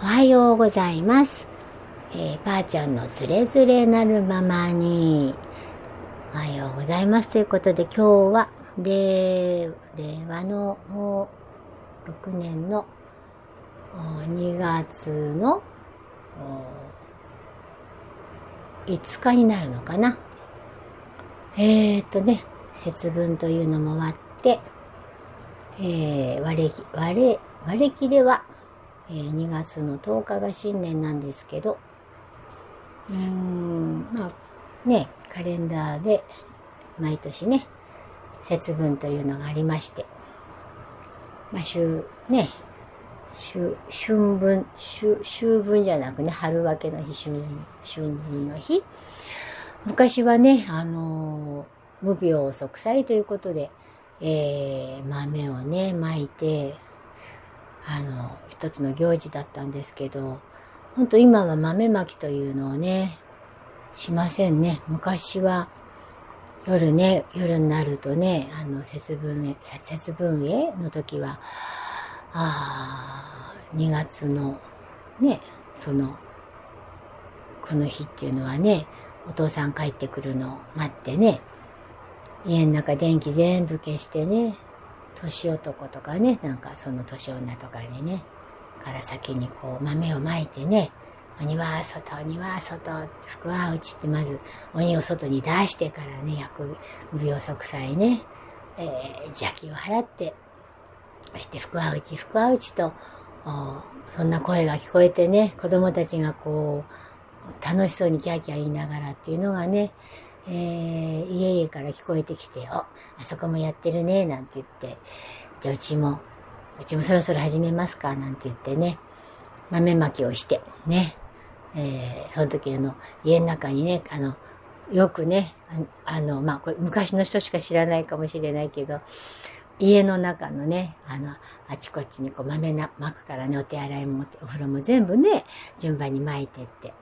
おはようございます。えー、ばあちゃんのつれづれなるままに。おはようございます。ということで今日は、令和のもう6年の2月の5日になるのかな。えー、っとね、節分というのも終わって、えー、割れ、割れ、割れ期では、えー、2月の10日が新年なんですけど、うーん、まあ、ね、カレンダーで毎年ね、節分というのがありまして、まあ、秋、ね、秋、春分、秋、秋分じゃなくね、春分けの日、春、春分の日。昔はね、あのー、無病息災ということで、えー、豆をね、巻いて、あの、一つの行事だったんですけど、ほんと今は豆まきというのをね、しませんね。昔は夜ね、夜になるとね、あの、節分へ、節分への時は、ああ、2月のね、その、この日っていうのはね、お父さん帰ってくるのを待ってね、家の中電気全部消してね、年男とかね、なんかその年女とかにね、から先にこう豆をまいてね、鬼は外、鬼は外、福は内ってまず鬼を外に出してからね、薬無病息災ね、えー、邪気を払って、そして福は内、福は内と、そんな声が聞こえてね、子供たちがこう、楽しそうにキャーキャー言いながらっていうのがね、えー、家々から聞こえてきて、お、あそこもやってるね、なんて言って、じゃあうちも、うちもそろそろ始めますか、なんて言ってね、豆まきをして、ね、えー、その時あの、家の中にね、あの、よくね、あの、まあ、これ昔の人しか知らないかもしれないけど、家の中のね、あの、あちこちにこう豆な、巻くからね、お手洗いもお風呂も全部ね、順番に巻いてって。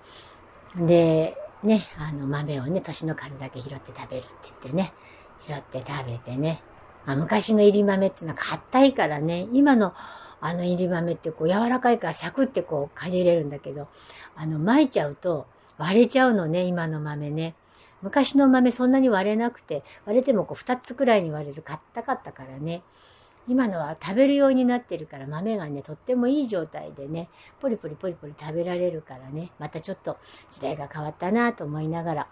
で、ね、あの豆をね、年の数だけ拾って食べるって言ってね、拾って食べてね。あ、昔の入り豆っていうのは硬いからね、今のあの入り豆ってこう柔らかいからサクってこうかじれるんだけど、あの巻いちゃうと割れちゃうのね、今の豆ね。昔の豆そんなに割れなくて、割れてもこう2つくらいに割れる、硬かったからね。今のは食べるようになってるから豆がね、とってもいい状態でね、ポリポリポリポリ食べられるからね、またちょっと時代が変わったなと思いながら、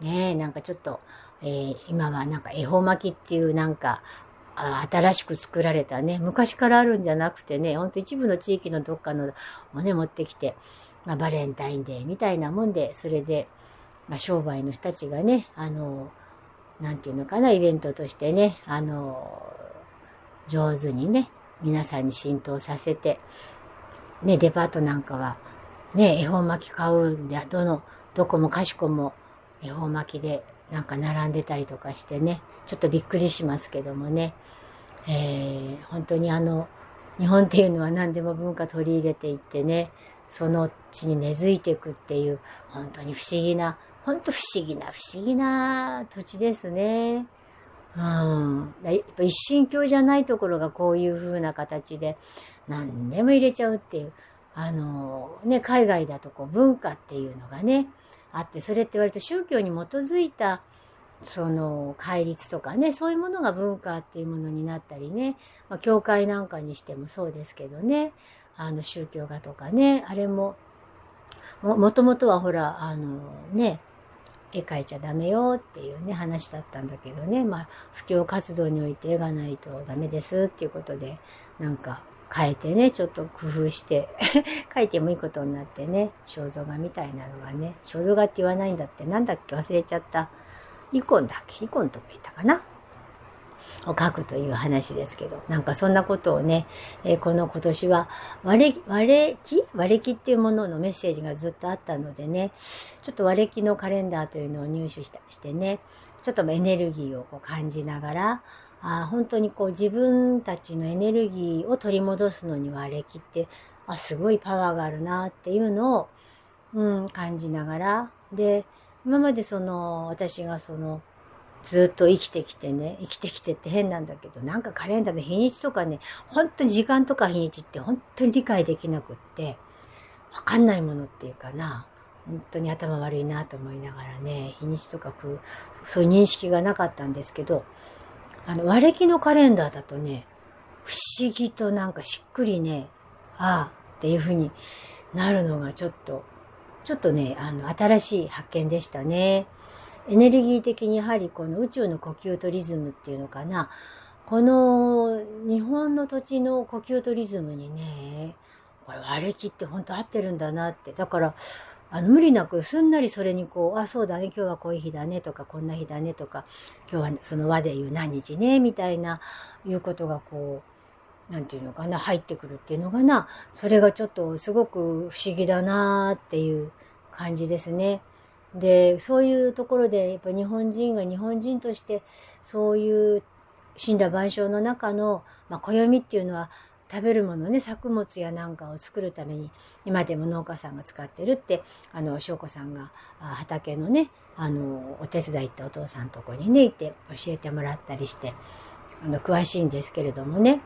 ねえなんかちょっと、えー、今はなんか恵方巻きっていうなんか、新しく作られたね、昔からあるんじゃなくてね、ほんと一部の地域のどっかのをね、持ってきて、まあ、バレンタインデーみたいなもんで、それで、まあ、商売の人たちがね、あの、なんていうのかな、イベントとしてね、あの、上手にね、皆さんに浸透させて、ね、デパートなんかは、ね、恵方巻き買うんで、どの、どこもかしこも恵方巻きでなんか並んでたりとかしてね、ちょっとびっくりしますけどもね、えー、本当にあの、日本っていうのは何でも文化取り入れていってね、その地に根付いていくっていう、本当に不思議な、本当不思議な、不思議な土地ですね。うん。やっぱ一神教じゃないところがこういう風な形で何でも入れちゃうっていう。あの、ね、海外だとこう文化っていうのがね、あって、それって割と宗教に基づいた、その、戒律とかね、そういうものが文化っていうものになったりね、まあ、教会なんかにしてもそうですけどね、あの、宗教画とかね、あれも、も、ともとはほら、あの、ね、絵描いちゃダメよっていうね、話だったんだけどね、まあ、布教活動において絵がないとダメですっていうことで、なんか、変えてね、ちょっと工夫して 書いてもいいことになってね、肖像画みたいなのがね、肖像画って言わないんだって、なんだっけ忘れちゃった。イコンだっけ？イコンとか言ったかな？を書くという話ですけど、なんかそんなことをね、えー、この今年は割れ、割れ木割れ木っていうもののメッセージがずっとあったのでね、ちょっと割れ木のカレンダーというのを入手したしてね、ちょっとエネルギーをこう感じながら、あ本当にこう自分たちのエネルギーを取り戻すのには歴ってあすごいパワーがあるなっていうのを、うん、感じながらで今までその私がそのずっと生きてきてね生きてきてって変なんだけどなんかカレンダーの日にちとかね本当に時間とか日にちって本当に理解できなくってわかんないものっていうかな、本当に頭悪いなと思いながらね、日にちとか、そういう認識がなかったんですけど、あの、和暦のカレンダーだとね、不思議となんかしっくりね、ああっていうふうになるのがちょっと、ちょっとね、あの、新しい発見でしたね。エネルギー的にやはりこの宇宙の呼吸とリズムっていうのかな。この日本の土地の呼吸とリズムにね、これ和暦って本当合ってるんだなって。だから、あの無理なくすんなりそれにこう、あ、そうだね、今日はこういう日だねとか、こんな日だねとか、今日はその和で言う何日ね、みたいな、いうことがこう、なんていうのかな、入ってくるっていうのかな、それがちょっとすごく不思議だなっていう感じですね。で、そういうところで、やっぱ日本人が日本人として、そういう神羅万象の中の、まあ、暦っていうのは、食べるものね、作物やなんかを作るために、今でも農家さんが使ってるって、あの、翔子さんが畑のね、あの、お手伝い行ったお父さんとこにね、いて教えてもらったりして、あの、詳しいんですけれどもね。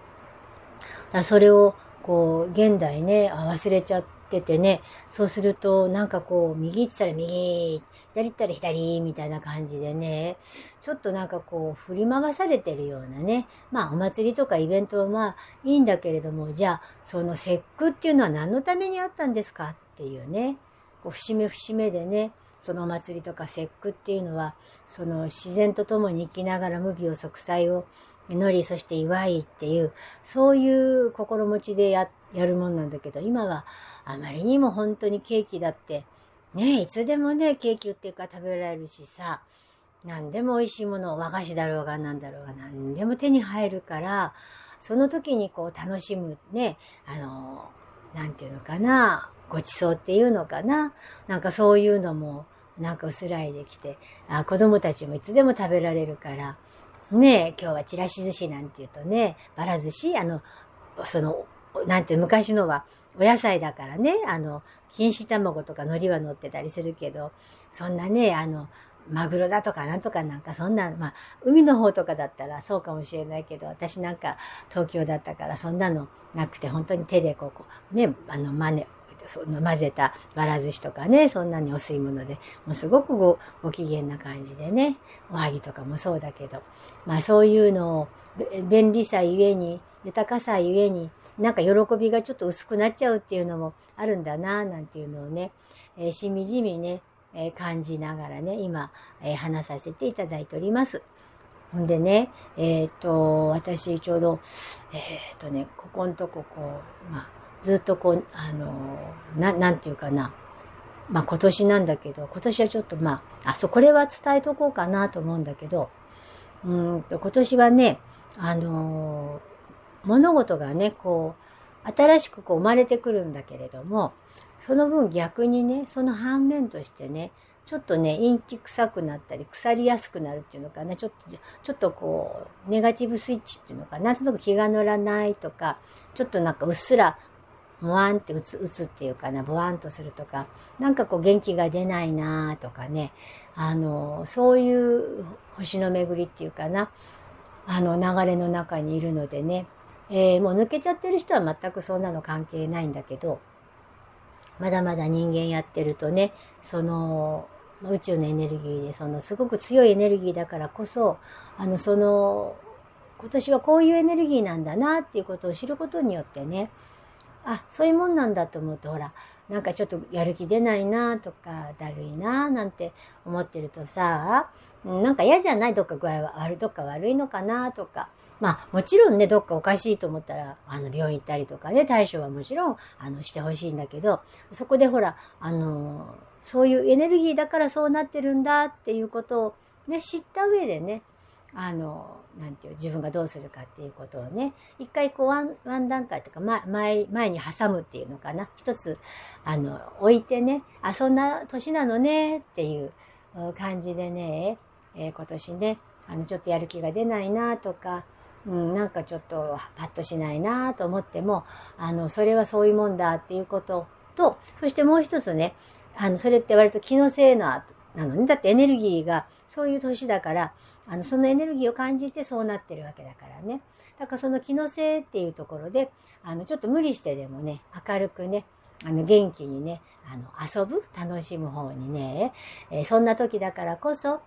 だそれを、こう、現代ね、忘れちゃって、っててね、そうすると、なんかこう、右行ったら右、左行ったら左、みたいな感じでね、ちょっとなんかこう、振り回されてるようなね、まあ、お祭りとかイベントはまあ、いいんだけれども、じゃあ、その節句っていうのは何のためにあったんですかっていうね、こう節目節目でね、そのお祭りとか節句っていうのは、その自然と共に生きながら無病息災を祈り、そして祝いっていう、そういう心持ちでや、やるもんなんだけど、今はあまりにも本当にケーキだって、ねいつでもね、ケーキ売っていうか食べられるしさ、何でも美味しいもの、和菓子だろうが何だろうが何でも手に入るから、その時にこう楽しむね、あの、なんていうのかな、ごちそうっていうのかな、なんかそういうのも、なんか薄らいできて、あ子供たちもいつでも食べられるから、ね今日はちらし寿司なんて言うとね、ばら寿司、あの、その、なんて昔のはお野菜だからね、あの、錦糸卵とか海苔は乗ってたりするけど、そんなね、あの、マグロだとかなんとかなんかそんな、まあ、海の方とかだったらそうかもしれないけど、私なんか東京だったからそんなのなくて、本当に手でこう、ね、あの、真似、その混ぜたわら寿司とかね、そんなにお吸い物で、もうすごくごご機嫌な感じでね、おはぎとかもそうだけど、まあそういうのを便利さゆえに、豊かさゆえに、なんか喜びがちょっと薄くなっちゃうっていうのもあるんだな、なんていうのをね、えー、しみじみね、えー、感じながらね、今、えー、話させていただいております。ほんでね、えっ、と、私ちょうど、えっ、とね、ここんとここう、まあ、ずっとこう、あの、な、なんていうかな、まあ今年なんだけど、今年はちょっとまあ、あ、そう、これは伝えとこうかなと思うんだけど、うんと、今年はね、あの物事がね、こう、新しくこう生まれてくるんだけれども、その分逆にね、その反面としてね、ちょっとね、陰気臭くなったり、腐りやすくなるっていうのかな、ちょっと、ちょっとこう、ネガティブスイッチっていうのかな、なんとなく気が乗らないとか、ちょっとなんかうっすら、もわんって打つ、打つっていうかな、ぼわんとするとか、なんかこう元気が出ないなとかね、あの、そういう星の巡りっていうかな、あの流れの中にいるのでね、えー、もう抜けちゃってる人は全くそんなの関係ないんだけど、まだまだ人間やってるとね、その、宇宙のエネルギーで、その、すごく強いエネルギーだからこそ、あの、その、今年はこういうエネルギーなんだなっていうことを知ることによってね、あ、そういうもんなんだと思うと、ほら、なんかちょっとやる気出ないなとか、だるいななんて思ってるとさ、なんか嫌じゃないどっか具合は悪い、どっか悪いのかなとか、まあ、もちろんね、どっかおかしいと思ったら、あの、病院行ったりとかね、対処はもちろん、あの、してほしいんだけど、そこでほら、あの、そういうエネルギーだからそうなってるんだっていうことをね、知った上でね、あの、なんていう、自分がどうするかっていうことをね、一回こう one、one 段階とか、ま、前、前に挟むっていうのかな。一つ、あの、置いてね、あ、そんな年なのねっていう感じでね、えー、今年ね、あの、ちょっとやる気が出ないなとか、うん、なんかちょっとパッとしないなと思っても、あの、それはそういうもんだっていうことと、そしてもう一つね、あの、それって割と気のせいな、なのね。だってエネルギーがそういう年だから、あの、そのエネルギーを感じてそうなってるわけだからね。だからその気のせいっていうところで、あの、ちょっと無理してでもね、明るくね、あの、元気にね、あの、遊ぶ、楽しむ方にね、えー、そんな時だからこそ、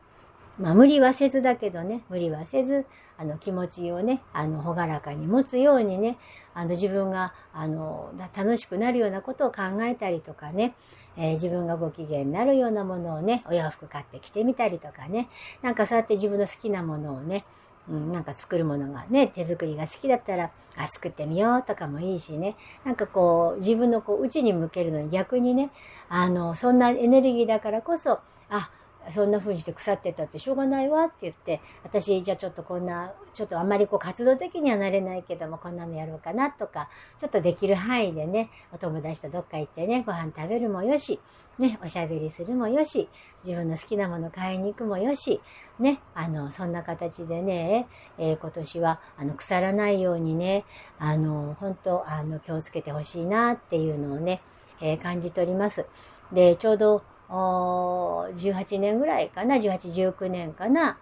まあ、無理はせずだけどね、無理はせず、あの、気持ちをね、あの、ほがらかに持つようにね、あの、自分が、あの、楽しくなるようなことを考えたりとかね、えー、自分がご機嫌になるようなものをね、お洋服買ってきてみたりとかね、なんかそうやって自分の好きなものをね、うん、なんか作るものがね、手作りが好きだったら、あ、作ってみようとかもいいしね、なんかこう、自分のこう、内に向けるのに逆にね、あの、そんなエネルギーだからこそ、あ、そんな風にして腐ってたってしょうがないわって言って、私じゃあちょっとこんな、ちょっとあんまりこう活動的にはなれないけども、こんなのやろうかなとか、ちょっとできる範囲でね、お友達とどっか行ってね、ご飯食べるもよし、ね、おしゃべりするもよし、自分の好きなもの買いに行くもよし、ね、あの、そんな形でね、えー、今年は、あの、腐らないようにね、あの、本当あの、気をつけてほしいなっていうのをね、えー、感じております。で、ちょうど、18年ぐらいかな、18、19年かな、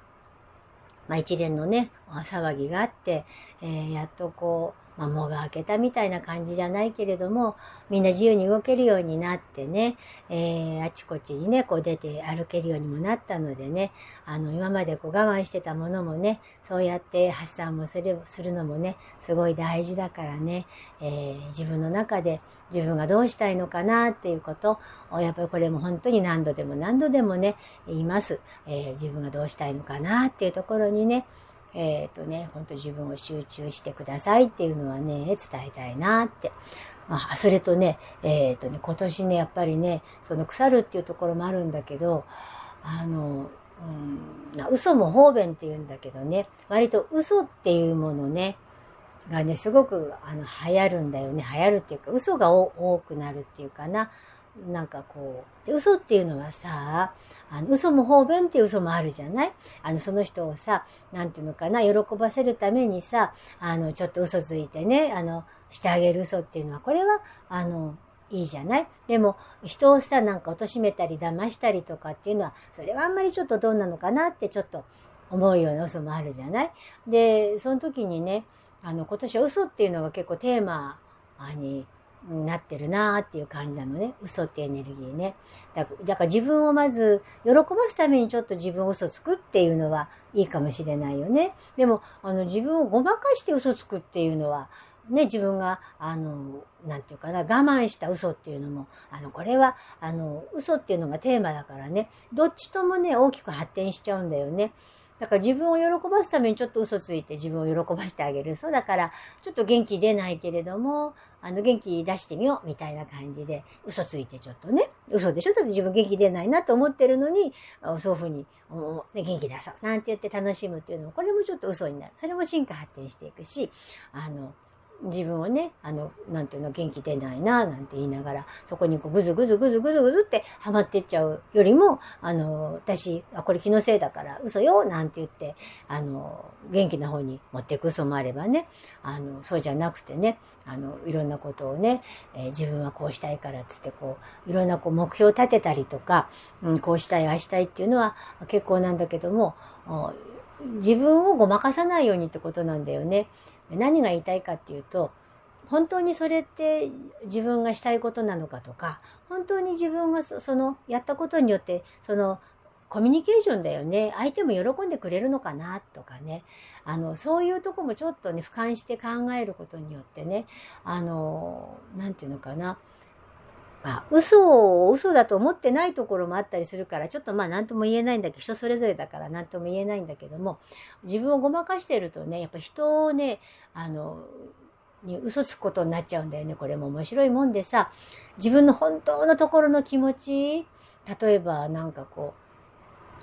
まあ一連のね、騒ぎがあって、えー、やっとこう、まあ、もが開けたみたいな感じじゃないけれども、みんな自由に動けるようになってね、えー、あちこちにね、こう出て歩けるようにもなったのでね、あの、今までこう我慢してたものもね、そうやって発散もするするのもね、すごい大事だからね、えー、自分の中で自分がどうしたいのかなっていうことを、やっぱりこれも本当に何度でも何度でもね、言います。えー、自分がどうしたいのかなっていうところにね、えっ、ー、とね、ほんと自分を集中してくださいっていうのはね、伝えたいなって。あ、それとね、えっ、ー、とね、今年ね、やっぱりね、その腐るっていうところもあるんだけど、あの、うん、嘘も方便って言うんだけどね、割と嘘っていうものね、がね、すごくあの流行るんだよね。流行るっていうか、嘘が多くなるっていうかな。なんかこう、で嘘っていうのはさ、あの嘘も方便っていう嘘もあるじゃない？あの、その人をさ、なんていうのかな、喜ばせるためにさ、あの、ちょっと嘘ついてね、あの、してあげる嘘っていうのは、これは、あの、いいじゃない？でも、人をさ、なんか貶めたり騙したりとかっていうのは、それはあんまりちょっとどうなのかなってちょっと思うような嘘もあるじゃない？で、その時にね、あの、今年は嘘っていうのが結構テーマになってるなーっていう感じなのね。嘘ってエネルギーね。だから自分をまず喜ばすためにちょっと自分を嘘つくっていうのはいいかもしれないよね。でも、あの自分をごまかして嘘つくっていうのは、ね、自分が、あの、なんていうかな、我慢した嘘っていうのも、あの、これは、あの、嘘っていうのがテーマだからね、どっちともね、大きく発展しちゃうんだよね。だから自分を喜ばすためにちょっと嘘ついて自分を喜ばしてあげる。そうだから、ちょっと元気出ないけれども、あの、元気出してみようみたいな感じで、嘘ついてちょっとね、嘘でしょ？だって自分元気出ないなと思ってるのに、そういうふうに、ね、元気出そう。なんて言って楽しむっていうのも、これもちょっと嘘になる。それも進化発展していくし、あの、自分をね、あの、なんていうの、元気出ないな、なんて言いながら、そこにこう、ぐずぐずぐずぐずぐずってハマってっちゃうよりも、あの、私、あ、これ気のせいだから嘘よ、なんて言って、あの、元気な方に持っていく嘘もあればね、あの、そうじゃなくてね、あの、いろんなことをね、えー、自分はこうしたいからつって、こう、いろんなこう、目標を立てたりとか、うん、こうしたい、ああしたいっていうのは結構なんだけども、自分をごまかさないようにってことなんだよね。何が言いたいかっていうと、本当にそれって自分がしたいことなのかとか、本当に自分がそのやったことによって、そのコミュニケーションだよね。相手も喜んでくれるのかなとかね。あの、そういうとこもちょっとね、俯瞰して考えることによってね、あの、なんていうのかな。まあ、嘘を嘘だと思ってないところもあったりするから、ちょっとまあ何とも言えないんだけど、人それぞれだから何とも言えないんだけども、自分をごまかしてるとね、やっぱ人をね、あの、に嘘つくことになっちゃうんだよね。これも面白いもんでさ、自分の本当のところの気持ち、例えばなんかこう、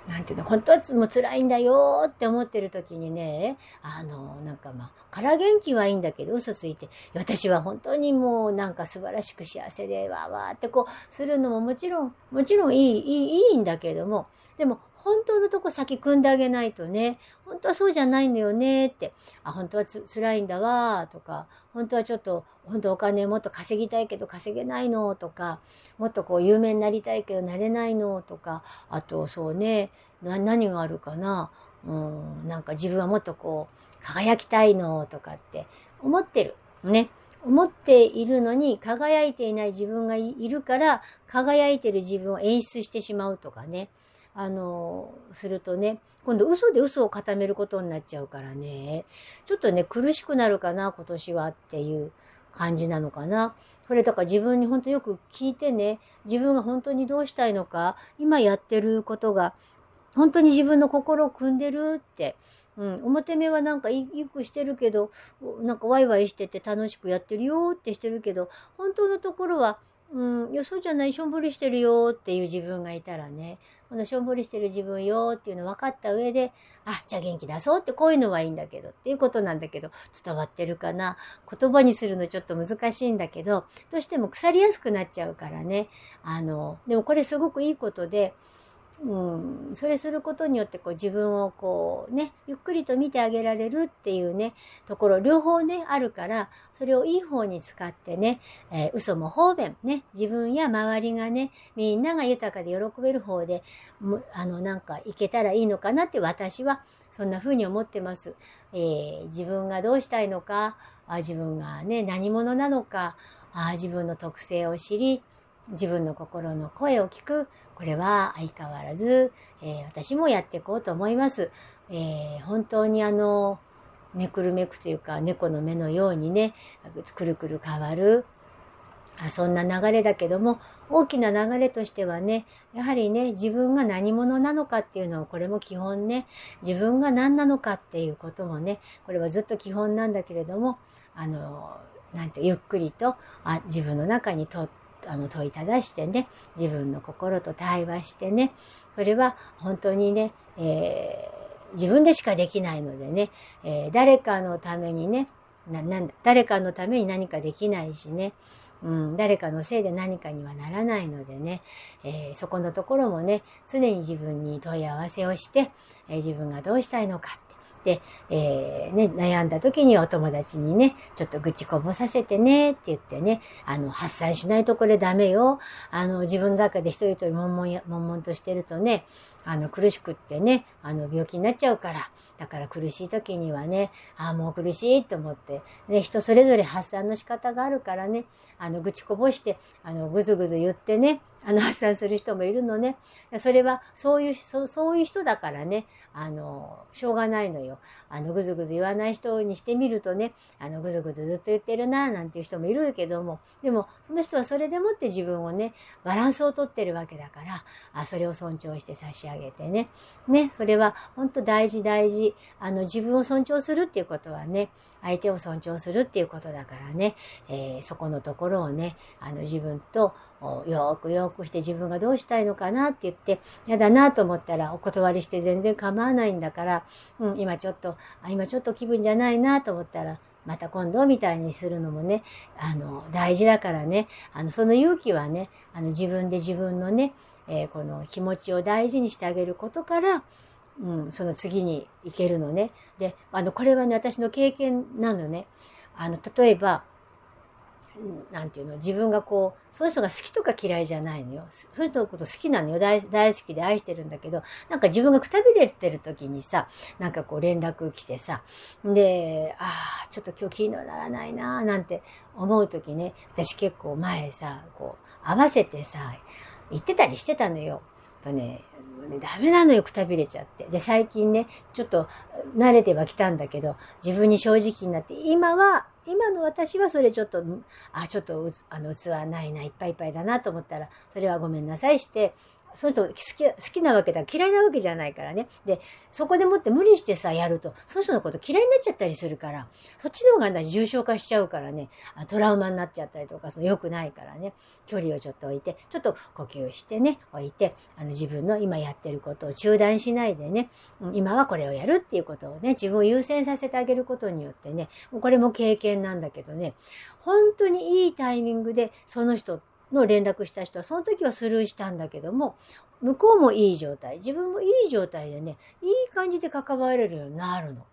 なんていうの、本当はもう辛いんだよって思ってる時にね、あの、なんかまあ、から元気はいいんだけど、嘘ついて、私は本当にもうなんか素晴らしく幸せで、わーわーってこう、するのももちろん、もちろんいい、いい、いいんだけども、でも、本当のとこ先組んであげないとね、本当はそうじゃないのよねって、あ、本当はつ辛いんだわとか、本当はちょっと、本当お金もっと稼ぎたいけど稼げないのとか、もっとこう有名になりたいけどなれないのとか、あとそうね、何があるかな、うん、なんか自分はもっとこう、輝きたいのとかって思ってる。ね。思っているのに輝いていない自分がいるから輝いてる自分を演出してしまうとかね。あの、するとね、今度嘘で嘘を固めることになっちゃうからね、ちょっとね、苦しくなるかな、今年はっていう感じなのかな。これだから自分に本当よく聞いてね、自分が本当にどうしたいのか、今やってることが、本当に自分の心を組んでるって、うん、表目はなんかいいくしてるけど、なんかワイワイしてて楽しくやってるよってしてるけど、本当のところは、うん、いや、そうじゃない、しょんぼりしてるよっていう自分がいたらね、このしょんぼりしてる自分よっていうの分かった上で、あ、じゃあ元気出そうってこういうのはいいんだけどっていうことなんだけど、伝わってるかな。言葉にするのちょっと難しいんだけど、どうしても腐りやすくなっちゃうからね。あの、でもこれすごくいいことで、うん、それすることによってこう自分をこうねゆっくりと見てあげられるっていうねところ両方ねあるからそれをいい方に使ってね、えー、嘘も方便ね自分や周りがねみんなが豊かで喜べる方であのなんかいけたらいいのかなって私はそんな風に思ってます。えー、自分がどうしたいのかあ自分がね何者なのかあ自分の特性を知り自分の心の声を聞くこれは相変わらず、えー、私もやっていこうと思います。えー、本当にあの、めくるめくというか、猫の目のようにね、くるくる変わる、あそんな流れだけども、大きな流れとしてはね、やはりね、自分が何者なのかっていうのを、これも基本ね、自分が何なのかっていうこともね、これはずっと基本なんだけれども、あの、なんて、ゆっくりとあ自分の中にとって、あの問いただしてね自分の心と対話してねそれは本当にね、えー、自分でしかできないのでね、えー、誰かのためにねななんだ誰かのために何かできないしね、うん、誰かのせいで何かにはならないのでね、えー、そこのところもね常に自分に問い合わせをして、え自分がどうしたいのかって、えー、ね、悩んだ時にお友達にね、ちょっと愚痴こぼさせてねって言ってね、あの、発散しないとこれダメよ。あの、自分の中で一人一人悶々や、悶々としてるとね、あの、苦しくってね、あの、病気になっちゃうから。だから苦しい時にはね、ああ、もう苦しいと思って、ね、人それぞれ発散の仕方があるからね、あの、愚痴こぼして、あの、ぐずぐず言ってね、あの、発散する人もいるのね。それは、そういう、そそういう人だからね、あの、しょうがないのよ。あの、ぐずぐず言わない人にしてみるとね、あの、ぐずぐずずっと言ってるな、なんていう人もいるけども、でも、その人はそれでもって自分をね、バランスをとってるわけだから、あ、それを尊重して差し上げてね。ね、それは本当大事大事。あの、自分を尊重するっていうことはね、相手を尊重するっていうことだからね、えー、そこのところをね、あの、自分とよくよくして自分がどうしたいのかなって言って、嫌だなと思ったらお断りして全然構わないんだから、うん、今ちょっと、あ今ちょっと気分じゃないなと思ったら、また今度みたいにするのもね、あの、大事だからね、あの、その勇気はね、あの、自分で自分のね、えー、この気持ちを大事にしてあげることから、うん、その次に行けるのね。で、あの、これはね、私の経験なのね。あの、例えば、なんていうの、自分がこう、そういう人が好きとか嫌いじゃないのよ。そういう人のこと好きなのよ大。大好きで愛してるんだけど、なんか自分がくたびれてる時にさ、なんかこう連絡来てさ、で、ああ、ちょっと今日気にならないななんて思う時ね、私結構前さ、こう、合わせてさ、言ってたりしてたのよ。とね、ね、ダメなのよ、くたびれちゃって。で、最近ね、ちょっと慣れてはきたんだけど、自分に正直になって、今は、今の私はそれちょっと、あ、ちょっと、あの、器ないな、いっぱいいっぱいだなと思ったら、それはごめんなさいして、その人好き、好きなわけだ、嫌いなわけじゃないからね。で、そこでもって無理してさ、やると、その人のこと嫌いになっちゃったりするから、そっちの方が、重症化しちゃうからね、トラウマになっちゃったりとか、その良くないからね、距離をちょっと置いて、ちょっと呼吸してね、置いて、あの、自分の今やってることを中断しないでね、今はこれをやるっていうことをね、自分を優先させてあげることによってね、これも経験なんだけどね、本当にいいタイミングでその人っての連絡した人は、その時はスルーしたんだけども、向こうもいい状態、自分もいい状態でね、いい感じで関われるようになるの。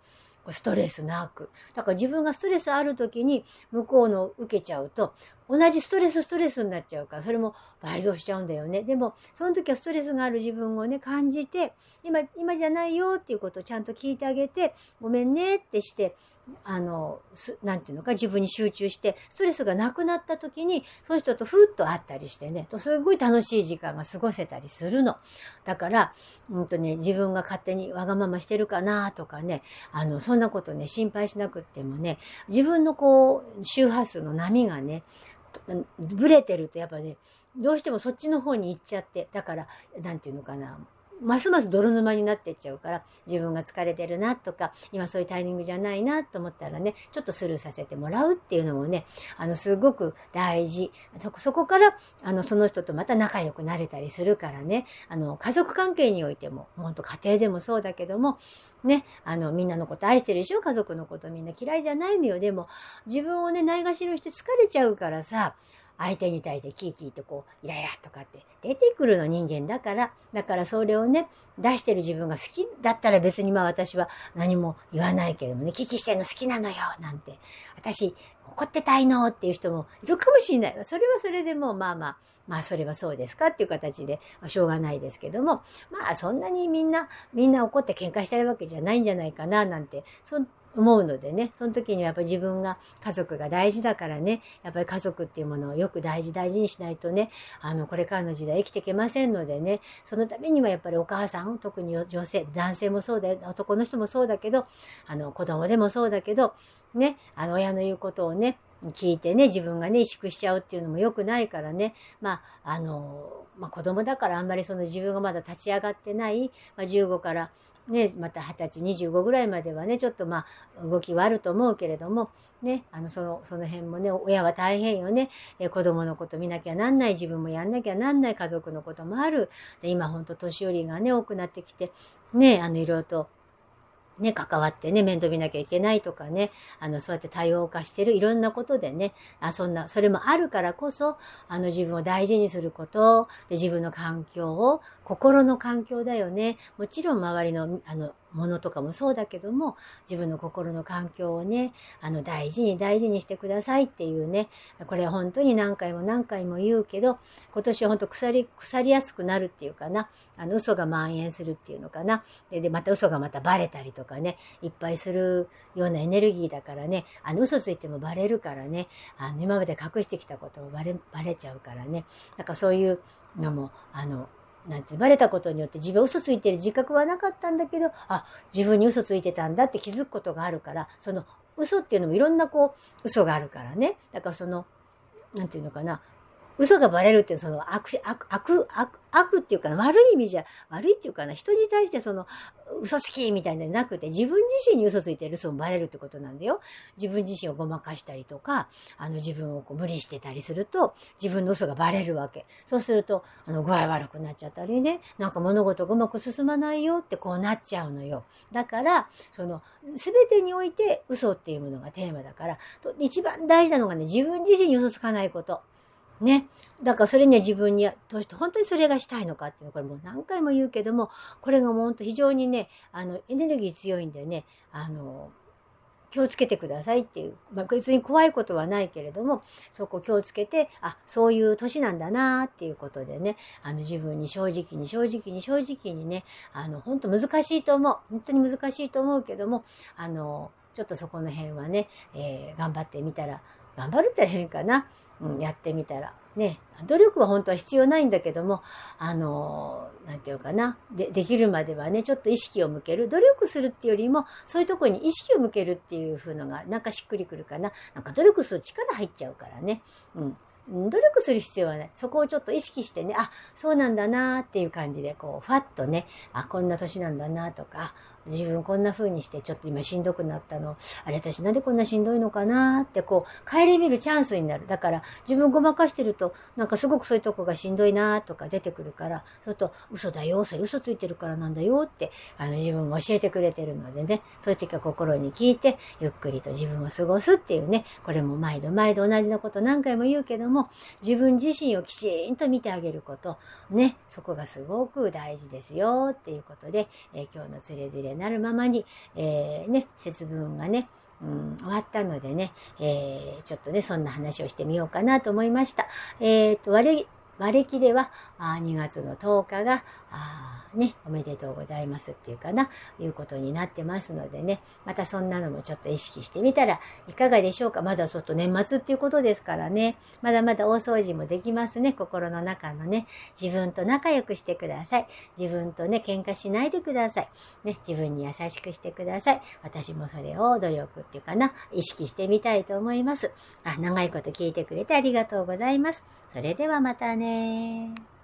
ストレスなく。だから自分がストレスある時に向こうの受けちゃうと、同じストレスストレスになっちゃうから、それも倍増しちゃうんだよね。でも、その時はストレスがある自分をね、感じて、今、今じゃないよっていうことをちゃんと聞いてあげて、ごめんねってして、あの、なんていうのか、自分に集中して、ストレスがなくなった時に、その人とふっと会ったりしてね、すごい楽しい時間が過ごせたりするの。だから、うんとね、自分が勝手にわがまましてるかなとかね、あの、そんなことね、心配しなくってもね、自分のこう、周波数の波がね、ブレてるとやっぱね、どうしてもそっちの方に行っちゃって、だから、何て言うのかな、ますます泥沼になっていっちゃうから、自分が疲れてるなとか、今そういうタイミングじゃないなと思ったらね、ちょっとスルーさせてもらうっていうのもね、あの、すごく大事。そこ、から、あの、その人とまた仲良くなれたりするからね、あの、家族関係においても、本当家庭でもそうだけども、ね、あの、みんなのこと愛してるでしょ？家族のことみんな嫌いじゃないのよ。でも、自分をね、ないがしろして疲れちゃうからさ、相手に対してキーキーとこう、イライラとかって出てくるの人間だから、だからそれをね、出してる自分が好きだったら別にまあ私は何も言わないけどもね、キキしてんの好きなのよ、なんて。私、怒ってたいのっていう人もいるかもしれない。それはそれでもまあまあ、まあそれはそうですかっていう形で、まあ、しょうがないですけども、まあそんなにみんな、みんな怒って喧嘩したいわけじゃないんじゃないかななんて、そ思うのでね、その時にはやっぱり自分が家族が大事だからね、やっぱり家族っていうものをよく大事大事にしないとね、あの、これからの時代生きていけませんのでね、そのためにはやっぱりお母さん、特に女性、男性もそうだよ、男の人もそうだけど、あの、子供でもそうだけど、ね、あの、親の言うことをね、聞いてね、自分がね、萎縮しちゃうっていうのも良くないからね、まあ、あの、まあ、子供だからあんまりその自分がまだ立ち上がってない、まあ、15からね、また20歳、25ぐらいまではね、ちょっとまあ、動きはあると思うけれども、ね、あの、その、その辺もね、親は大変よね。え子供のこと見なきゃなんない、自分もやんなきゃなんない、家族のこともある。で、今ほんと年寄りがね、多くなってきて、ね、あの、いろいろと、ね、関わってね、面倒見なきゃいけないとかね、あの、そうやって多様化してるいろんなことでね、あそんな、それもあるからこそ、あの、自分を大事にすること、で、自分の環境を、心の環境だよね。もちろん周りの、あの、ものとかもそうだけども、自分の心の環境をね、あの、大事に大事にしてくださいっていうね、これ本当に何回も何回も言うけど、今年は本当腐り、腐りやすくなるっていうかな、あの、嘘が蔓延するっていうのかな。で、でまた嘘がまたバレたりとかね、いっぱいするようなエネルギーだからね、あの、嘘ついてもバレるからね、あの、今まで隠してきたこともバレ、バレちゃうからね。だからそういうのも、あの、なんて、バレたことによって自分嘘ついてる自覚はなかったんだけど、あ、自分に嘘ついてたんだって気づくことがあるから、その嘘っていうのもいろんなこう、嘘があるからね。だからその、なんていうのかな、嘘がバレるっていうその悪、悪、悪、悪、悪っていうか、悪い意味じゃ、悪いっていうかな、人に対してその、嘘つきみたいなのなくて、自分自身に嘘ついてる嘘もバレるってことなんだよ。自分自身をごまかしたりとか、あの自分をこう無理してたりすると、自分の嘘がバレるわけ。そうすると、あの、具合悪くなっちゃったりね、なんか物事がうまく進まないよってこうなっちゃうのよ。だから、その、すべてにおいて嘘っていうものがテーマだから、一番大事なのがね、自分自身に嘘つかないこと。ね。だからそれには自分に、どうして本当にそれがしたいのかっていうのこれもう何回も言うけども、これがもう本当非常にね、あの、エネルギー強いんでね、あの、気をつけてくださいっていう。まあ、別に怖いことはないけれども、そこ気をつけて、あ、そういう年なんだなっていうことでね、あの自分に正直に正直に正直にね、あの、本当難しいと思う。本当に難しいと思うけども、あの、ちょっとそこの辺はね、えー、頑張ってみたら頑張るって変かな。うん、やってみたら。ね、努力は本当は必要ないんだけども、あの、なんていうかな。で、できるまではね、ちょっと意識を向ける。努力するっていうよりも、そういうところに意識を向けるっていう風のが、なんかしっくりくるかな。なんか努力する力入っちゃうからね。うん。努力する必要はない。そこをちょっと意識してね、あ、そうなんだなっていう感じで、こう、ファッとね、あ、こんな年なんだなとか、自分こんな風にしてちょっと今しんどくなったの。あれ私なんでこんなしんどいのかなってこう、帰り見るチャンスになる。だから自分ごまかしてると、なんかすごくそういうとこがしんどいなとか出てくるから、そうすると嘘だよ、それ嘘ついてるからなんだよって、あの自分が教えてくれてるのでね、そういう時は心に聞いて、ゆっくりと自分を過ごすっていうね、これも毎度毎度同じのこと何回も言うけども、自分自身をきちんと見てあげること、ね、そこがすごく大事ですよっていうことで、えー、今日のつれづれなるままに、えー、ね、節分がね、うん、終わったのでね、えー、ちょっとね、そんな話をしてみようかなと思いました。えっ、ー、と、割れ、和暦では、あ2月の10日が、あね、おめでとうございますっていうかな、いうことになってますのでね、またそんなのもちょっと意識してみたらいかがでしょうか？まだちょっと年末っていうことですからね、まだまだ大掃除もできますね、心の中のね。自分と仲良くしてください。自分とね、喧嘩しないでください。ね、自分に優しくしてください。私もそれを努力っていうかな、意識してみたいと思います。あ、長いこと聞いてくれてありがとうございます。それではまたね